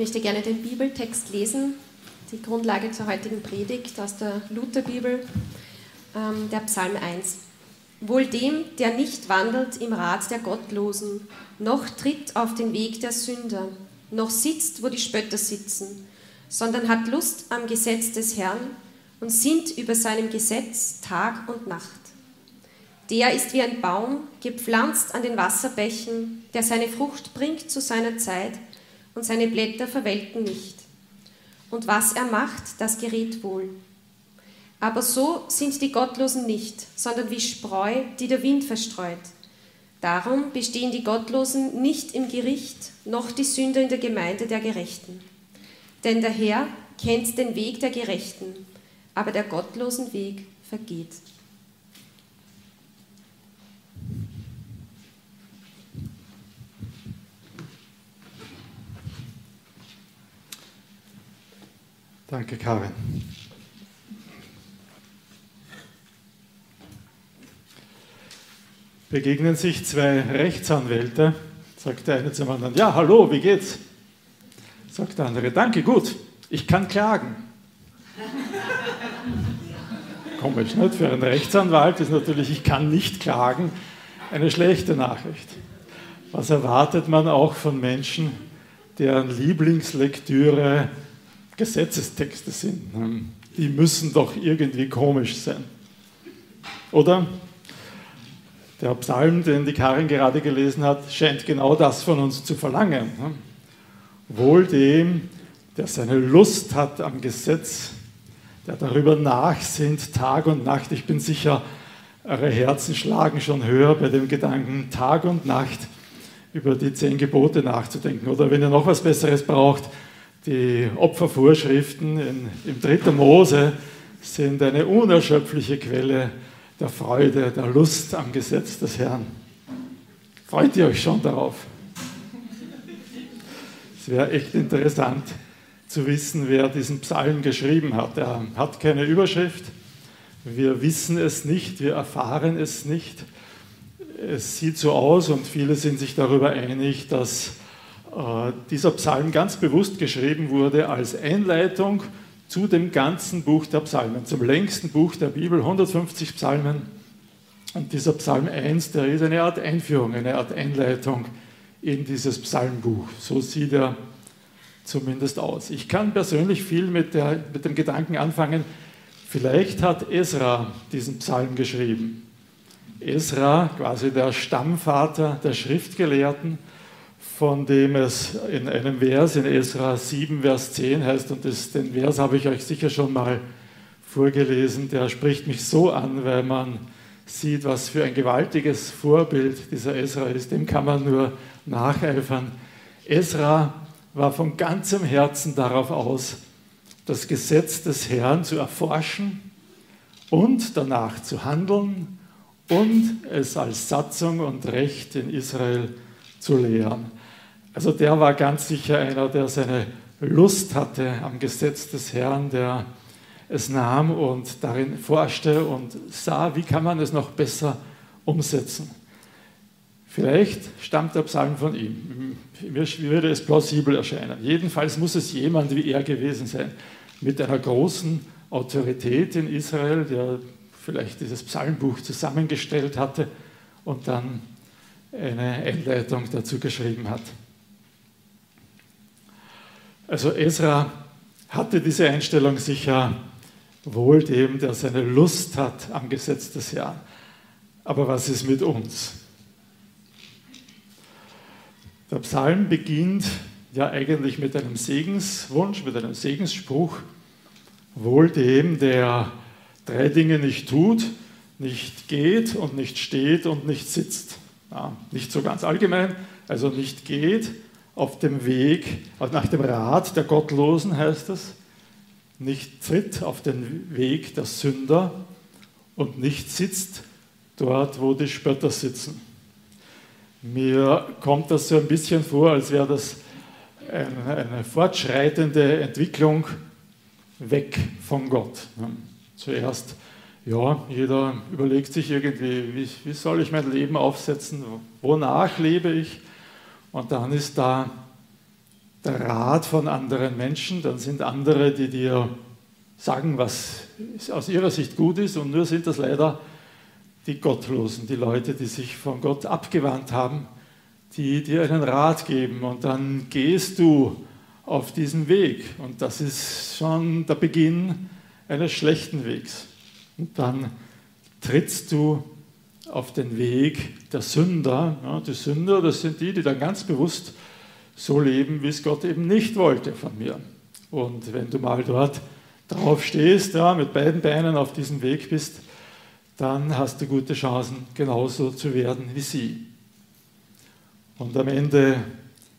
möchte gerne den Bibeltext lesen, die Grundlage zur heutigen Predigt aus der Lutherbibel, ähm, der Psalm 1. Wohl dem, der nicht wandelt im Rat der Gottlosen, noch tritt auf den Weg der Sünder, noch sitzt, wo die Spötter sitzen, sondern hat Lust am Gesetz des Herrn und sinnt über seinem Gesetz Tag und Nacht. Der ist wie ein Baum, gepflanzt an den Wasserbächen, der seine Frucht bringt zu seiner Zeit und seine Blätter verwelken nicht. Und was er macht, das gerät wohl. Aber so sind die Gottlosen nicht, sondern wie Spreu, die der Wind verstreut. Darum bestehen die Gottlosen nicht im Gericht, noch die Sünder in der Gemeinde der Gerechten. Denn der Herr kennt den Weg der Gerechten, aber der gottlosen Weg vergeht. Danke, Karin. Begegnen sich zwei Rechtsanwälte, sagt der eine zum anderen, ja, hallo, wie geht's? Sagt der andere, danke, gut, ich kann klagen. Komisch, nicht? Für einen Rechtsanwalt ist natürlich, ich kann nicht klagen, eine schlechte Nachricht. Was erwartet man auch von Menschen, deren Lieblingslektüre Gesetzestexte sind. Hm. Die müssen doch irgendwie komisch sein. Oder? Der Psalm, den die Karin gerade gelesen hat, scheint genau das von uns zu verlangen. Hm. Wohl dem, der seine Lust hat am Gesetz, der darüber nachsinnt, Tag und Nacht. Ich bin sicher, eure Herzen schlagen schon höher bei dem Gedanken, Tag und Nacht über die zehn Gebote nachzudenken. Oder wenn ihr noch was Besseres braucht, die Opfervorschriften in, im 3. Mose sind eine unerschöpfliche Quelle der Freude, der Lust am Gesetz des Herrn. Freut ihr euch schon darauf? Es wäre echt interessant zu wissen, wer diesen Psalm geschrieben hat. Er hat keine Überschrift. Wir wissen es nicht, wir erfahren es nicht. Es sieht so aus und viele sind sich darüber einig, dass dieser Psalm ganz bewusst geschrieben wurde als Einleitung zu dem ganzen Buch der Psalmen, zum längsten Buch der Bibel, 150 Psalmen. Und dieser Psalm 1, der ist eine Art Einführung, eine Art Einleitung in dieses Psalmbuch. So sieht er zumindest aus. Ich kann persönlich viel mit, der, mit dem Gedanken anfangen, vielleicht hat Esra diesen Psalm geschrieben. Esra, quasi der Stammvater der Schriftgelehrten, von dem es in einem Vers in Esra 7, Vers 10 heißt, und das, den Vers habe ich euch sicher schon mal vorgelesen, der spricht mich so an, weil man sieht, was für ein gewaltiges Vorbild dieser Esra ist. Dem kann man nur nacheifern. Esra war von ganzem Herzen darauf aus, das Gesetz des Herrn zu erforschen und danach zu handeln und es als Satzung und Recht in Israel zu lehren. Also der war ganz sicher einer, der seine Lust hatte am Gesetz des Herrn, der es nahm und darin forschte und sah, wie kann man es noch besser umsetzen. Vielleicht stammt der Psalm von ihm. Mir würde es plausibel erscheinen. Jedenfalls muss es jemand wie er gewesen sein, mit einer großen Autorität in Israel, der vielleicht dieses Psalmbuch zusammengestellt hatte und dann eine Einleitung dazu geschrieben hat. Also Ezra hatte diese Einstellung sicher wohl dem, der seine Lust hat am Gesetz des Herrn. Aber was ist mit uns? Der Psalm beginnt ja eigentlich mit einem Segenswunsch, mit einem Segensspruch. Wohl dem, der drei Dinge nicht tut, nicht geht und nicht steht und nicht sitzt. Ja, nicht so ganz allgemein, also nicht geht, auf dem Weg, nach dem Rat der Gottlosen heißt es, nicht tritt auf den Weg der Sünder und nicht sitzt dort, wo die Spötter sitzen. Mir kommt das so ein bisschen vor, als wäre das eine, fortschreitende Entwicklung weg von Gott. Zuerst, ja, jeder überlegt sich irgendwie, wie, wie soll ich mein Leben aufsetzen, wonach lebe ich? Und dann ist da der Rat von anderen Menschen, dann sind andere, die dir sagen, was aus ihrer Sicht gut ist, und nur sind das leider die Gottlosen, die Leute, die sich von Gott abgewandt haben, die dir einen Rat geben. Und dann gehst du auf diesen Weg. Und das ist schon der Beginn eines schlechten Wegs. Und dann trittst du auf den Weg der Sünder. Ja, die Sünder, das sind die, die dann ganz bewusst so leben, wie es Gott eben nicht wollte von mir. Und wenn du mal dort drauf stehst, ja, mit beiden Beinen auf diesem Weg bist, dann hast du gute Chancen, genauso zu werden wie sie. Und am Ende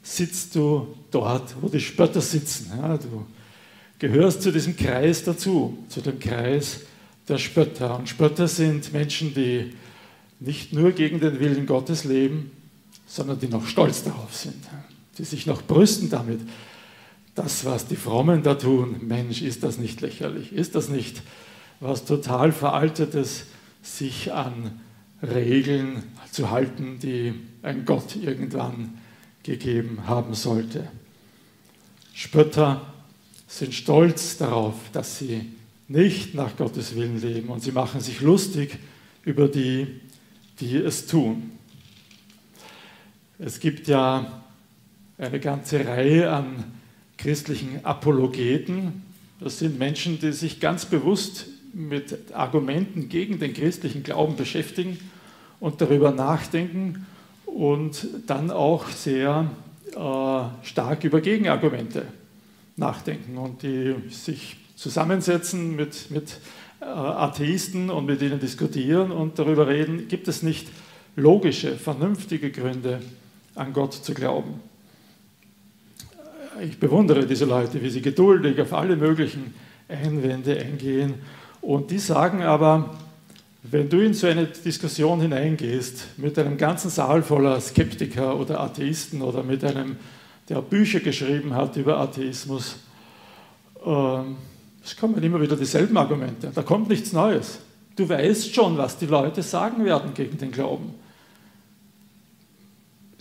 sitzt du dort, wo die Spötter sitzen. Ja, du gehörst zu diesem Kreis dazu, zu dem Kreis der Spötter. Und Spötter sind Menschen, die nicht nur gegen den Willen Gottes leben, sondern die noch stolz darauf sind, die sich noch brüsten damit. Das, was die Frommen da tun, Mensch, ist das nicht lächerlich? Ist das nicht was total Veraltetes, sich an Regeln zu halten, die ein Gott irgendwann gegeben haben sollte? Spötter sind stolz darauf, dass sie nicht nach Gottes Willen leben und sie machen sich lustig über die, die es tun. Es gibt ja eine ganze Reihe an christlichen Apologeten. Das sind Menschen, die sich ganz bewusst mit Argumenten gegen den christlichen Glauben beschäftigen und darüber nachdenken und dann auch sehr äh, stark über Gegenargumente nachdenken und die sich zusammensetzen mit, mit Atheisten und mit ihnen diskutieren und darüber reden, gibt es nicht logische, vernünftige Gründe, an Gott zu glauben. Ich bewundere diese Leute, wie sie geduldig auf alle möglichen Einwände eingehen. Und die sagen aber, wenn du in so eine Diskussion hineingehst mit einem ganzen Saal voller Skeptiker oder Atheisten oder mit einem, der Bücher geschrieben hat über Atheismus, ähm, es kommen immer wieder dieselben Argumente. Da kommt nichts Neues. Du weißt schon, was die Leute sagen werden gegen den Glauben.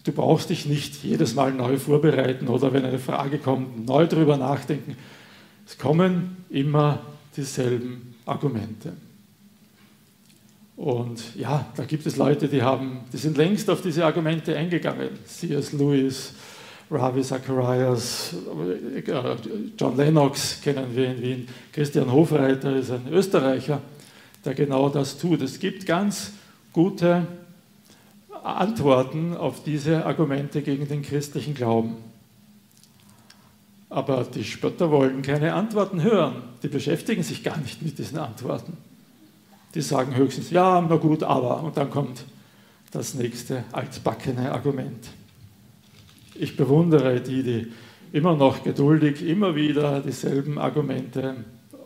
Du brauchst dich nicht jedes Mal neu vorbereiten oder wenn eine Frage kommt, neu darüber nachdenken. Es kommen immer dieselben Argumente. Und ja, da gibt es Leute, die, haben, die sind längst auf diese Argumente eingegangen. C.S. Lewis, Ravi Zacharias, John Lennox kennen wir in Wien, Christian Hofreiter ist ein Österreicher, der genau das tut. Es gibt ganz gute Antworten auf diese Argumente gegen den christlichen Glauben. Aber die Spötter wollen keine Antworten hören. Die beschäftigen sich gar nicht mit diesen Antworten. Die sagen höchstens, ja, na gut, aber. Und dann kommt das nächste altbackene Argument. Ich bewundere die, die immer noch geduldig immer wieder dieselben Argumente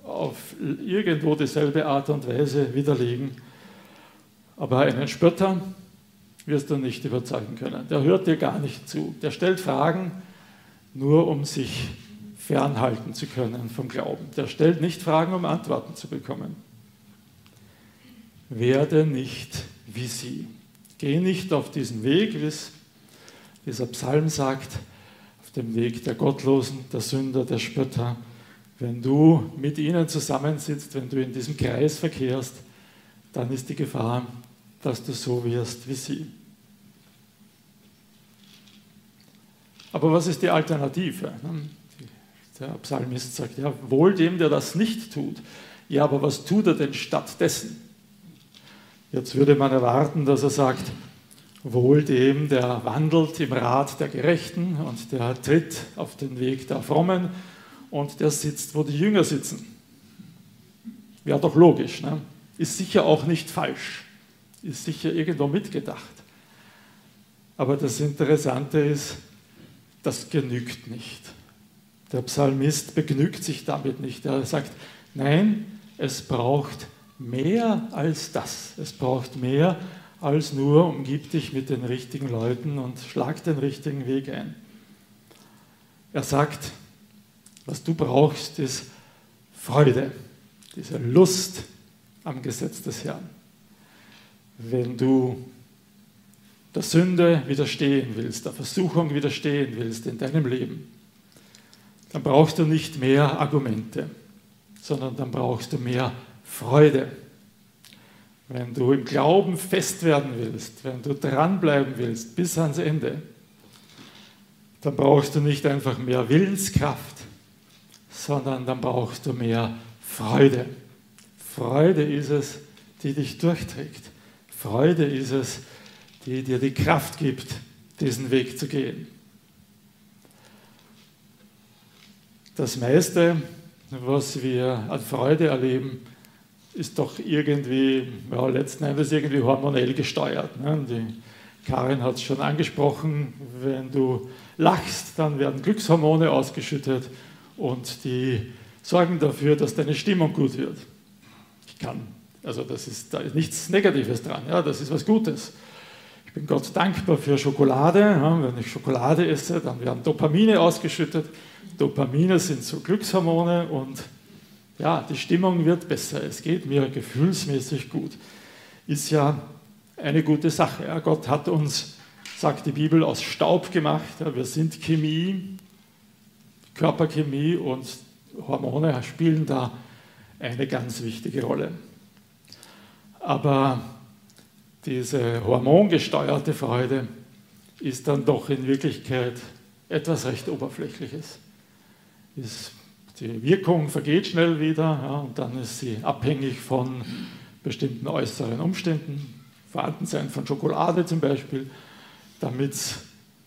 auf irgendwo dieselbe Art und Weise widerlegen. Aber einen Spötter, wirst du nicht überzeugen können. Der hört dir gar nicht zu. Der stellt Fragen nur, um sich fernhalten zu können vom Glauben. Der stellt nicht Fragen, um Antworten zu bekommen. Werde nicht wie sie. Geh nicht auf diesen Weg, wie es dieser Psalm sagt, auf dem Weg der Gottlosen, der Sünder, der Spötter. Wenn du mit ihnen zusammensitzt, wenn du in diesem Kreis verkehrst, dann ist die Gefahr, dass du so wirst wie sie. Aber was ist die Alternative? Der Psalmist sagt, ja, wohl dem, der das nicht tut. Ja, aber was tut er denn stattdessen? Jetzt würde man erwarten, dass er sagt, wohl dem, der wandelt im Rat der Gerechten und der tritt auf den Weg der Frommen und der sitzt, wo die Jünger sitzen. Wäre doch logisch. Ne? Ist sicher auch nicht falsch ist sicher irgendwo mitgedacht. Aber das Interessante ist, das genügt nicht. Der Psalmist begnügt sich damit nicht. Er sagt, nein, es braucht mehr als das. Es braucht mehr als nur umgib dich mit den richtigen Leuten und schlag den richtigen Weg ein. Er sagt, was du brauchst, ist Freude, diese Lust am Gesetz des Herrn wenn du der Sünde widerstehen willst, der Versuchung widerstehen willst in deinem Leben, dann brauchst du nicht mehr Argumente, sondern dann brauchst du mehr Freude. Wenn du im Glauben fest werden willst, wenn du dranbleiben willst bis ans Ende, dann brauchst du nicht einfach mehr Willenskraft, sondern dann brauchst du mehr Freude. Freude ist es, die dich durchträgt. Freude ist es, die dir die Kraft gibt, diesen Weg zu gehen. Das meiste, was wir an Freude erleben, ist doch irgendwie, ja, letzten Endes irgendwie hormonell gesteuert. Ne? Die Karin hat es schon angesprochen, wenn du lachst, dann werden Glückshormone ausgeschüttet und die sorgen dafür, dass deine Stimmung gut wird. Ich kann, also das ist, da ist nichts Negatives dran, ja, das ist was Gutes. Ich bin Gott dankbar für Schokolade. Ja, wenn ich Schokolade esse, dann werden Dopamine ausgeschüttet. Dopamine sind so Glückshormone und ja, die Stimmung wird besser, es geht mir gefühlsmäßig gut. Ist ja eine gute Sache. Ja, Gott hat uns, sagt die Bibel, aus Staub gemacht. Ja, wir sind Chemie, Körperchemie und Hormone spielen da eine ganz wichtige Rolle. Aber diese hormongesteuerte Freude ist dann doch in Wirklichkeit etwas recht Oberflächliches. Ist die Wirkung vergeht schnell wieder ja, und dann ist sie abhängig von bestimmten äußeren Umständen, Vorhandensein von Schokolade zum Beispiel, damit,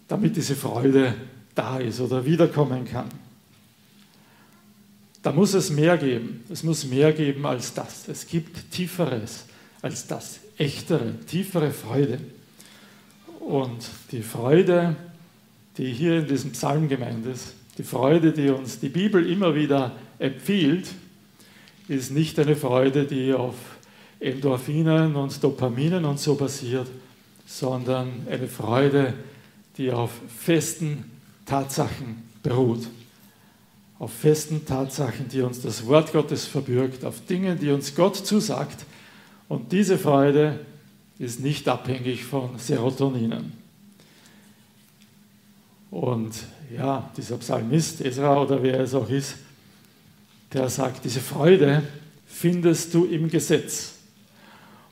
damit diese Freude da ist oder wiederkommen kann. Da muss es mehr geben. Es muss mehr geben als das. Es gibt Tieferes als das. Echtere, tiefere Freude. Und die Freude, die hier in diesem Psalm gemeint ist, die Freude, die uns die Bibel immer wieder empfiehlt, ist nicht eine Freude, die auf Endorphinen und Dopaminen und so basiert, sondern eine Freude, die auf festen Tatsachen beruht. Auf festen Tatsachen, die uns das Wort Gottes verbürgt, auf Dingen, die uns Gott zusagt. Und diese Freude ist nicht abhängig von Serotoninen. Und ja, dieser Psalmist, Ezra oder wer es auch ist, der sagt, diese Freude findest du im Gesetz.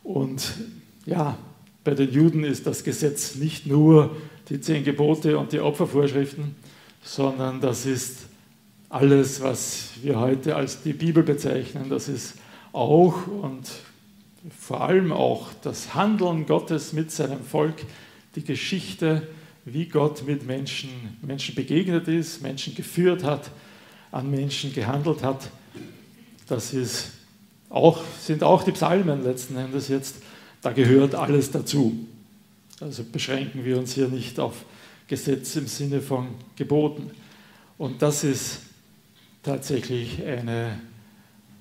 Und ja, bei den Juden ist das Gesetz nicht nur die zehn Gebote und die Opfervorschriften, sondern das ist alles, was wir heute als die Bibel bezeichnen. Das ist auch und vor allem auch das Handeln Gottes mit seinem Volk, die Geschichte, wie Gott mit Menschen, Menschen begegnet ist, Menschen geführt hat, an Menschen gehandelt hat. Das ist auch, sind auch die Psalmen letzten Endes jetzt. Da gehört alles dazu. Also beschränken wir uns hier nicht auf Gesetz im Sinne von Geboten. Und das ist tatsächlich eine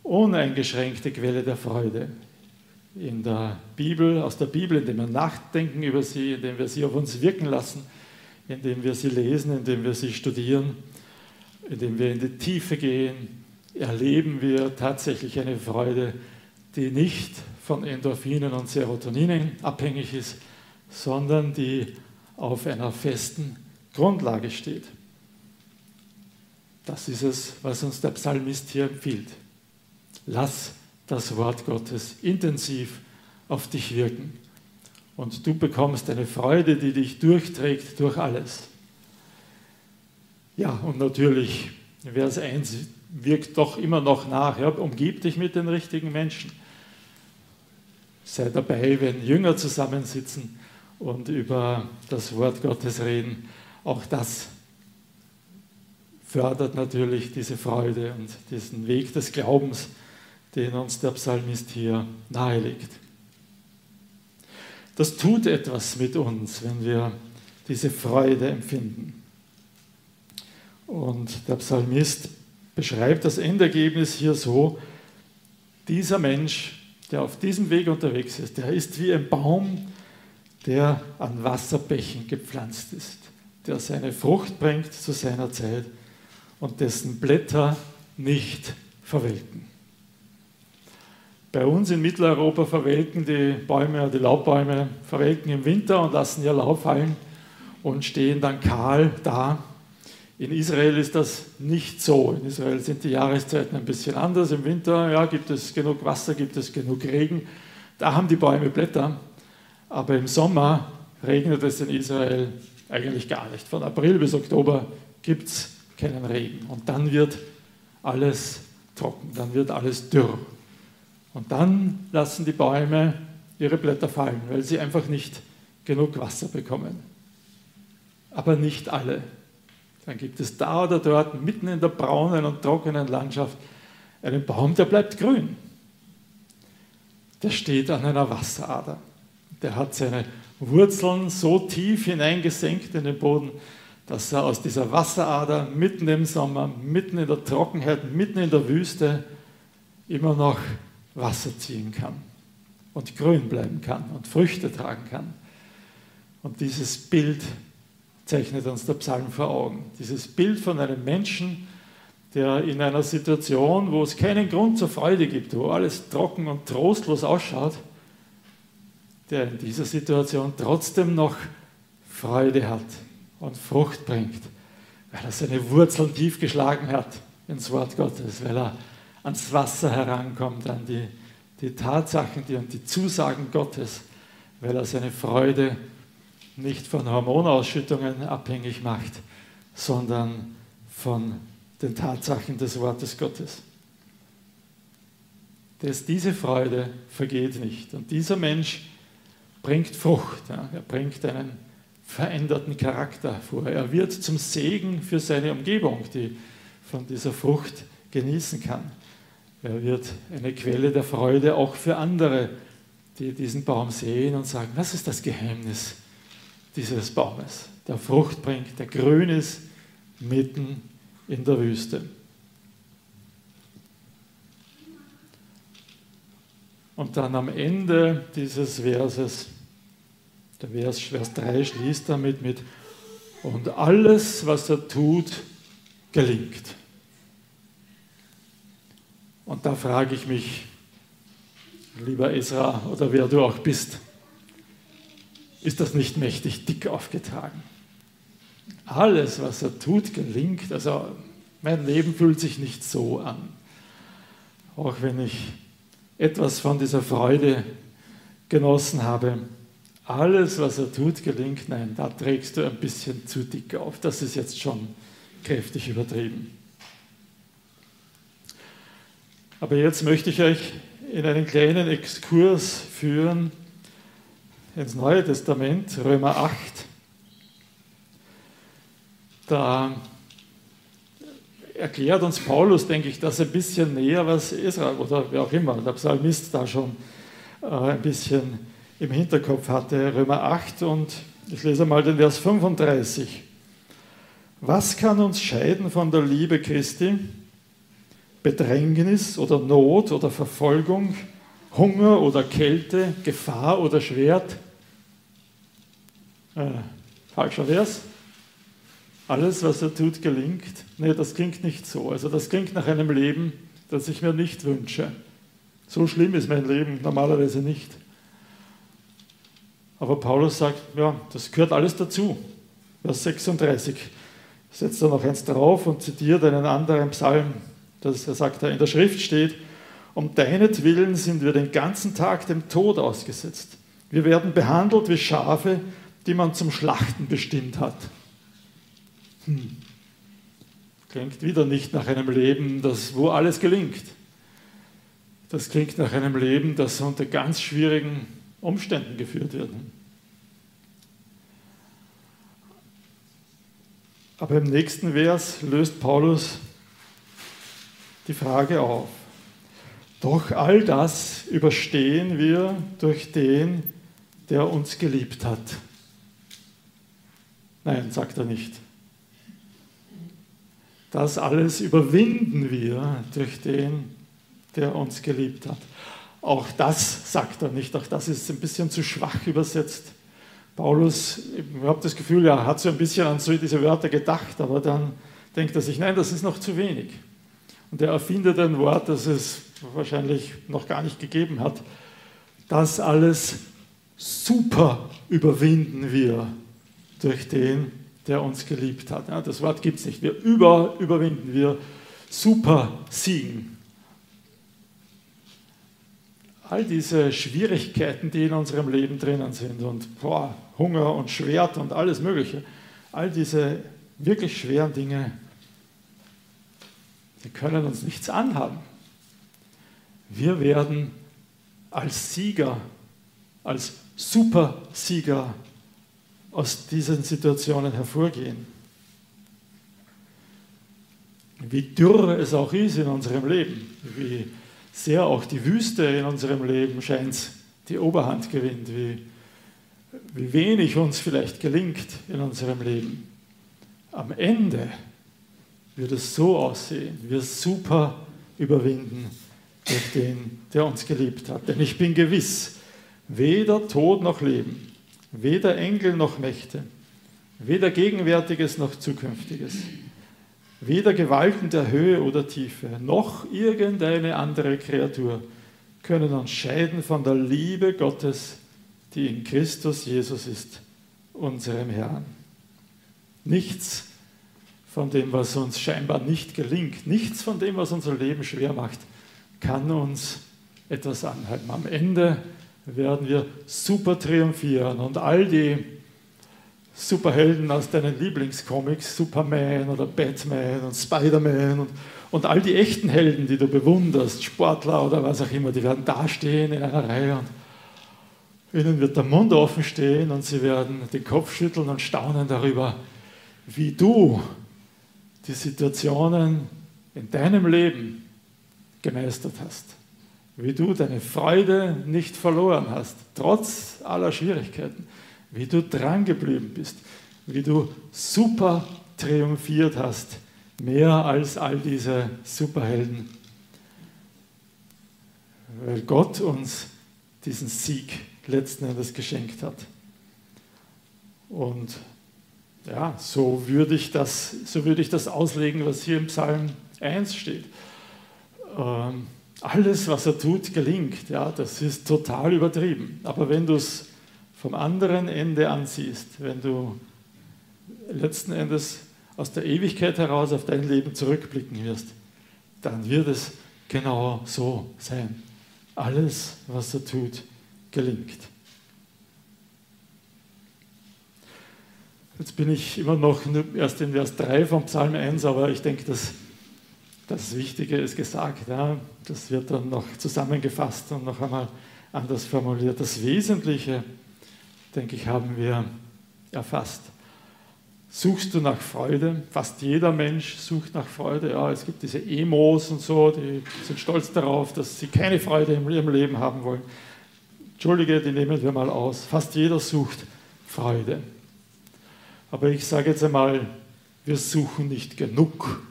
uneingeschränkte Quelle der Freude in der Bibel, aus der Bibel, indem wir nachdenken über sie, indem wir sie auf uns wirken lassen, indem wir sie lesen, indem wir sie studieren, indem wir in die Tiefe gehen, erleben wir tatsächlich eine Freude, die nicht von Endorphinen und Serotoninen abhängig ist, sondern die auf einer festen Grundlage steht. Das ist es, was uns der Psalmist hier empfiehlt. Lass das Wort Gottes intensiv auf dich wirken. Und du bekommst eine Freude, die dich durchträgt durch alles. Ja, und natürlich, Vers 1 wirkt doch immer noch nach. Ja, umgib dich mit den richtigen Menschen. Sei dabei, wenn Jünger zusammensitzen und über das Wort Gottes reden. Auch das fördert natürlich diese Freude und diesen Weg des Glaubens den uns der Psalmist hier nahelegt. Das tut etwas mit uns, wenn wir diese Freude empfinden. Und der Psalmist beschreibt das Endergebnis hier so, dieser Mensch, der auf diesem Weg unterwegs ist, der ist wie ein Baum, der an Wasserbächen gepflanzt ist, der seine Frucht bringt zu seiner Zeit und dessen Blätter nicht verwelken. Bei uns in Mitteleuropa verwelken die Bäume, die Laubbäume verwelken im Winter und lassen ihr Laub fallen und stehen dann kahl da. In Israel ist das nicht so. In Israel sind die Jahreszeiten ein bisschen anders. Im Winter ja, gibt es genug Wasser, gibt es genug Regen. Da haben die Bäume Blätter. Aber im Sommer regnet es in Israel eigentlich gar nicht. Von April bis Oktober gibt es keinen Regen. Und dann wird alles trocken, dann wird alles dürr. Und dann lassen die Bäume ihre Blätter fallen, weil sie einfach nicht genug Wasser bekommen. Aber nicht alle. Dann gibt es da oder dort, mitten in der braunen und trockenen Landschaft, einen Baum, der bleibt grün. Der steht an einer Wasserader. Der hat seine Wurzeln so tief hineingesenkt in den Boden, dass er aus dieser Wasserader mitten im Sommer, mitten in der Trockenheit, mitten in der Wüste immer noch Wasser ziehen kann und grün bleiben kann und Früchte tragen kann. Und dieses Bild zeichnet uns der Psalm vor Augen. Dieses Bild von einem Menschen, der in einer Situation, wo es keinen Grund zur Freude gibt, wo alles trocken und trostlos ausschaut, der in dieser Situation trotzdem noch Freude hat und Frucht bringt, weil er seine Wurzeln tief geschlagen hat ins Wort Gottes, weil er ans Wasser herankommt, an die, die Tatsachen die, und die Zusagen Gottes, weil er seine Freude nicht von Hormonausschüttungen abhängig macht, sondern von den Tatsachen des Wortes Gottes. Das, diese Freude vergeht nicht. Und dieser Mensch bringt Frucht. Ja. Er bringt einen veränderten Charakter vor. Er wird zum Segen für seine Umgebung, die von dieser Frucht genießen kann. Er wird eine Quelle der Freude auch für andere, die diesen Baum sehen und sagen, was ist das Geheimnis dieses Baumes, der Frucht bringt, der grün ist, mitten in der Wüste. Und dann am Ende dieses Verses, der Vers, Vers 3 schließt damit mit, und alles, was er tut, gelingt. Und da frage ich mich, lieber Esra oder wer du auch bist, ist das nicht mächtig dick aufgetragen? Alles, was er tut, gelingt. Also mein Leben fühlt sich nicht so an. Auch wenn ich etwas von dieser Freude genossen habe. Alles, was er tut, gelingt. Nein, da trägst du ein bisschen zu dick auf. Das ist jetzt schon kräftig übertrieben. Aber jetzt möchte ich euch in einen kleinen Exkurs führen ins Neue Testament, Römer 8. Da erklärt uns Paulus, denke ich, das ein bisschen näher, was Israel oder wer auch immer, der Psalmist da schon äh, ein bisschen im Hinterkopf hatte. Römer 8 und ich lese mal den Vers 35. Was kann uns scheiden von der Liebe Christi? Bedrängnis oder Not oder Verfolgung, Hunger oder Kälte, Gefahr oder Schwert? Äh, falscher Vers. Alles, was er tut, gelingt. Nee, das klingt nicht so. Also das klingt nach einem Leben, das ich mir nicht wünsche. So schlimm ist mein Leben normalerweise nicht. Aber Paulus sagt, ja, das gehört alles dazu. Vers 36 setzt er noch eins drauf und zitiert einen anderen Psalm, das er sagt, in der Schrift steht, um deinetwillen sind wir den ganzen Tag dem Tod ausgesetzt. Wir werden behandelt wie Schafe, die man zum Schlachten bestimmt hat. Hm. Klingt wieder nicht nach einem Leben, das, wo alles gelingt. Das klingt nach einem Leben, das unter ganz schwierigen Umständen geführt wird. Aber im nächsten Vers löst Paulus die Frage auf. Doch all das überstehen wir durch den, der uns geliebt hat. Nein, sagt er nicht. Das alles überwinden wir durch den, der uns geliebt hat. Auch das sagt er nicht, auch das ist ein bisschen zu schwach übersetzt. Paulus, ich habe das Gefühl, er hat so ein bisschen an so diese Wörter gedacht, aber dann denkt er sich, nein, das ist noch zu wenig. Und er erfindet ein Wort, das es wahrscheinlich noch gar nicht gegeben hat. Das alles super überwinden wir durch den, der uns geliebt hat. Ja, das Wort gibt es nicht. Wir über, überwinden, wir super siegen. All diese Schwierigkeiten, die in unserem Leben drinnen sind und boah, Hunger und Schwert und alles Mögliche, all diese wirklich schweren Dinge, die können uns nichts anhaben. Wir werden als Sieger, als Supersieger aus diesen Situationen hervorgehen. Wie dürr es auch ist in unserem Leben, wie sehr auch die Wüste in unserem Leben scheint die Oberhand gewinnt, wie, wie wenig uns vielleicht gelingt in unserem Leben. Am Ende wird es so aussehen, wir super überwinden durch den, der uns geliebt hat. Denn ich bin gewiss, weder Tod noch Leben, weder Engel noch Mächte, weder Gegenwärtiges noch Zukünftiges, weder Gewalten der Höhe oder Tiefe, noch irgendeine andere Kreatur können uns scheiden von der Liebe Gottes, die in Christus Jesus ist, unserem Herrn. Nichts von dem, was uns scheinbar nicht gelingt, nichts von dem, was unser Leben schwer macht, kann uns etwas anhalten. Am Ende werden wir super triumphieren und all die Superhelden aus deinen Lieblingscomics, Superman oder Batman und Spider-Man und, und all die echten Helden, die du bewunderst, Sportler oder was auch immer, die werden dastehen in einer Reihe und ihnen wird der Mund offen stehen und sie werden den Kopf schütteln und staunen darüber, wie du die Situationen in deinem Leben gemeistert hast. Wie du deine Freude nicht verloren hast, trotz aller Schwierigkeiten wie du dran geblieben bist, wie du super triumphiert hast, mehr als all diese Superhelden, weil Gott uns diesen Sieg letzten Endes geschenkt hat. Und ja, so würde ich das, so würde ich das auslegen, was hier im Psalm 1 steht. Ähm, alles, was er tut, gelingt. Ja, das ist total übertrieben. Aber wenn du es vom anderen Ende ansiehst, wenn du letzten Endes aus der Ewigkeit heraus auf dein Leben zurückblicken wirst, dann wird es genau so sein. Alles, was er tut, gelingt. Jetzt bin ich immer noch erst in Vers 3 vom Psalm 1, aber ich denke, dass das Wichtige ist gesagt. Ja? Das wird dann noch zusammengefasst und noch einmal anders formuliert. Das Wesentliche denke ich, haben wir erfasst. Suchst du nach Freude? Fast jeder Mensch sucht nach Freude. Ja, es gibt diese Emos und so, die sind stolz darauf, dass sie keine Freude in ihrem Leben haben wollen. Entschuldige, die nehmen wir mal aus. Fast jeder sucht Freude. Aber ich sage jetzt einmal, wir suchen nicht genug.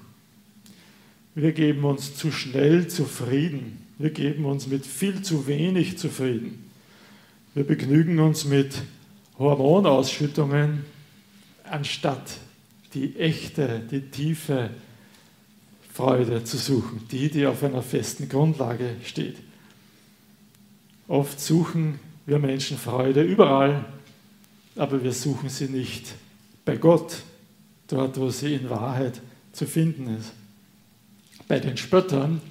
Wir geben uns zu schnell zufrieden. Wir geben uns mit viel zu wenig zufrieden. Wir begnügen uns mit Hormonausschüttungen, anstatt die echte, die tiefe Freude zu suchen, die, die auf einer festen Grundlage steht. Oft suchen wir Menschen Freude überall, aber wir suchen sie nicht bei Gott, dort, wo sie in Wahrheit zu finden ist. Bei den Spöttern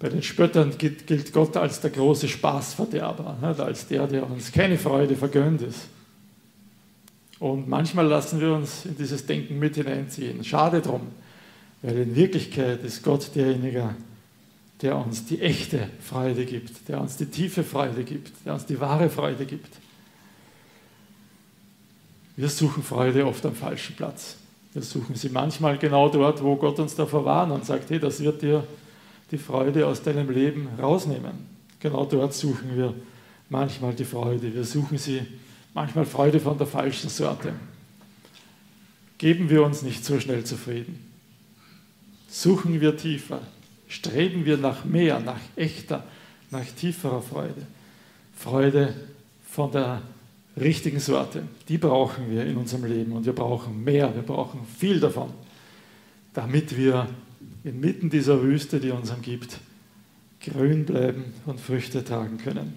bei den Spöttern gilt Gott als der große Spaßverderber, nicht? als der, der uns keine Freude vergönnt ist. Und manchmal lassen wir uns in dieses Denken mit hineinziehen. Schade drum, weil in Wirklichkeit ist Gott derjenige, der uns die echte Freude gibt, der uns die tiefe Freude gibt, der uns die wahre Freude gibt. Wir suchen Freude oft am falschen Platz. Wir suchen sie manchmal genau dort, wo Gott uns davor warnt und sagt, hey, das wird dir die Freude aus deinem Leben rausnehmen. Genau dort suchen wir manchmal die Freude. Wir suchen sie manchmal Freude von der falschen Sorte. Geben wir uns nicht so schnell zufrieden. Suchen wir tiefer. Streben wir nach mehr, nach echter, nach tieferer Freude. Freude von der richtigen Sorte. Die brauchen wir in unserem Leben und wir brauchen mehr, wir brauchen viel davon, damit wir inmitten dieser Wüste, die uns umgibt, grün bleiben und Früchte tragen können.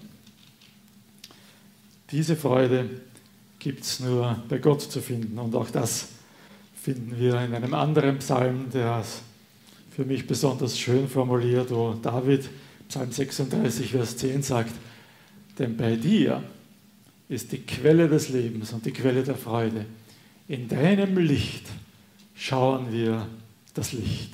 Diese Freude gibt es nur bei Gott zu finden. Und auch das finden wir in einem anderen Psalm, der für mich besonders schön formuliert, wo David, Psalm 36, Vers 10 sagt, denn bei dir ist die Quelle des Lebens und die Quelle der Freude. In deinem Licht schauen wir das Licht.